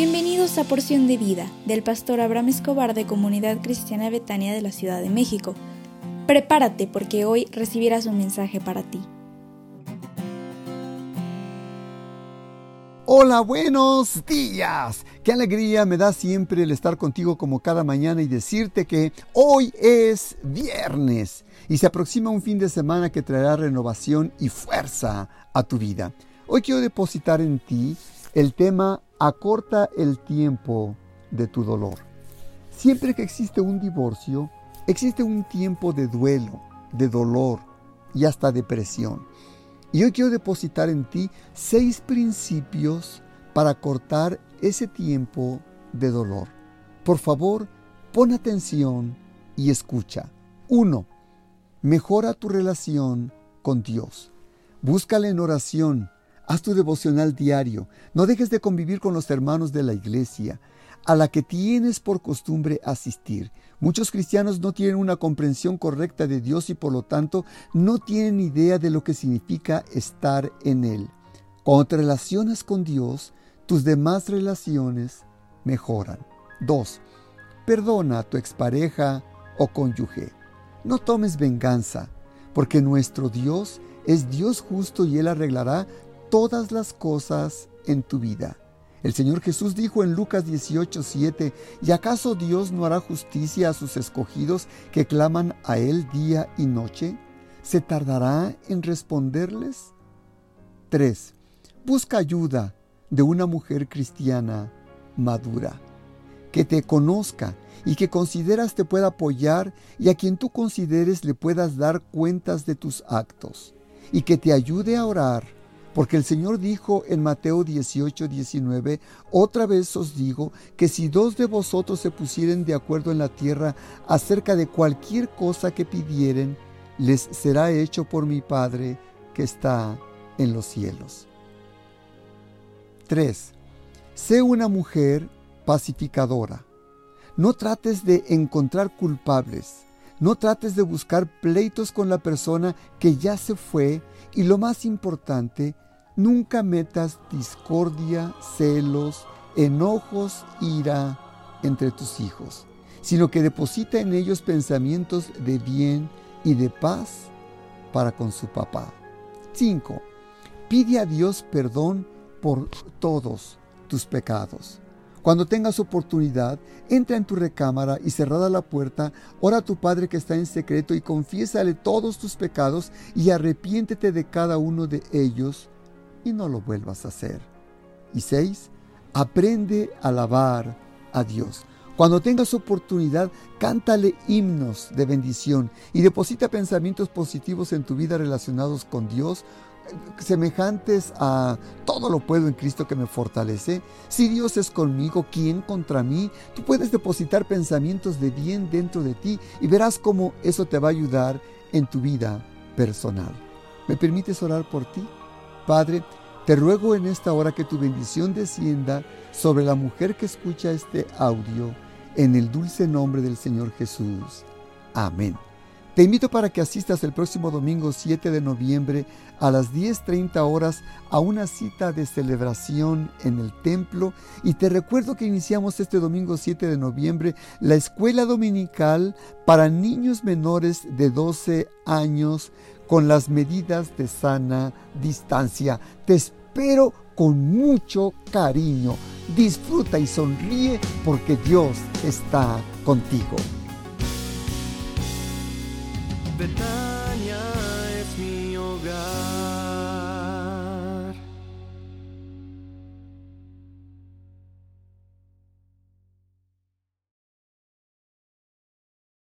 Bienvenidos a Porción de Vida del pastor Abraham Escobar de Comunidad Cristiana Betania de la Ciudad de México. Prepárate porque hoy recibirás un mensaje para ti. Hola, buenos días. Qué alegría me da siempre el estar contigo como cada mañana y decirte que hoy es viernes y se aproxima un fin de semana que traerá renovación y fuerza a tu vida. Hoy quiero depositar en ti el tema acorta el tiempo de tu dolor. Siempre que existe un divorcio, existe un tiempo de duelo, de dolor y hasta depresión. Y hoy quiero depositar en ti seis principios para cortar ese tiempo de dolor. Por favor, pon atención y escucha. 1. Mejora tu relación con Dios. Búscale en oración Haz tu devocional diario. No dejes de convivir con los hermanos de la iglesia, a la que tienes por costumbre asistir. Muchos cristianos no tienen una comprensión correcta de Dios y por lo tanto no tienen idea de lo que significa estar en Él. Cuando te relacionas con Dios, tus demás relaciones mejoran. 2. Perdona a tu expareja o cónyuge. No tomes venganza, porque nuestro Dios es Dios justo y Él arreglará todas las cosas en tu vida. El Señor Jesús dijo en Lucas 18:7, ¿y acaso Dios no hará justicia a sus escogidos que claman a Él día y noche? ¿Se tardará en responderles? 3. Busca ayuda de una mujer cristiana madura, que te conozca y que consideras te pueda apoyar y a quien tú consideres le puedas dar cuentas de tus actos, y que te ayude a orar porque el Señor dijo en Mateo 18, 19, otra vez os digo que si dos de vosotros se pusieren de acuerdo en la tierra acerca de cualquier cosa que pidieren, les será hecho por mi Padre que está en los cielos. 3. Sé una mujer pacificadora. No trates de encontrar culpables. No trates de buscar pleitos con la persona que ya se fue y lo más importante, Nunca metas discordia, celos, enojos, ira entre tus hijos, sino que deposita en ellos pensamientos de bien y de paz para con su papá. 5. Pide a Dios perdón por todos tus pecados. Cuando tengas oportunidad, entra en tu recámara y cerrada la puerta, ora a tu Padre que está en secreto y confiésale todos tus pecados y arrepiéntete de cada uno de ellos y no lo vuelvas a hacer. Y seis, aprende a alabar a Dios. Cuando tengas oportunidad, cántale himnos de bendición y deposita pensamientos positivos en tu vida relacionados con Dios, semejantes a todo lo puedo en Cristo que me fortalece. Si Dios es conmigo, ¿quién contra mí? Tú puedes depositar pensamientos de bien dentro de ti y verás cómo eso te va a ayudar en tu vida personal. ¿Me permites orar por ti? Padre, te ruego en esta hora que tu bendición descienda sobre la mujer que escucha este audio, en el dulce nombre del Señor Jesús. Amén. Te invito para que asistas el próximo domingo 7 de noviembre a las 10.30 horas a una cita de celebración en el templo y te recuerdo que iniciamos este domingo 7 de noviembre la escuela dominical para niños menores de 12 años con las medidas de sana distancia. Te espero con mucho cariño. Disfruta y sonríe porque Dios está contigo.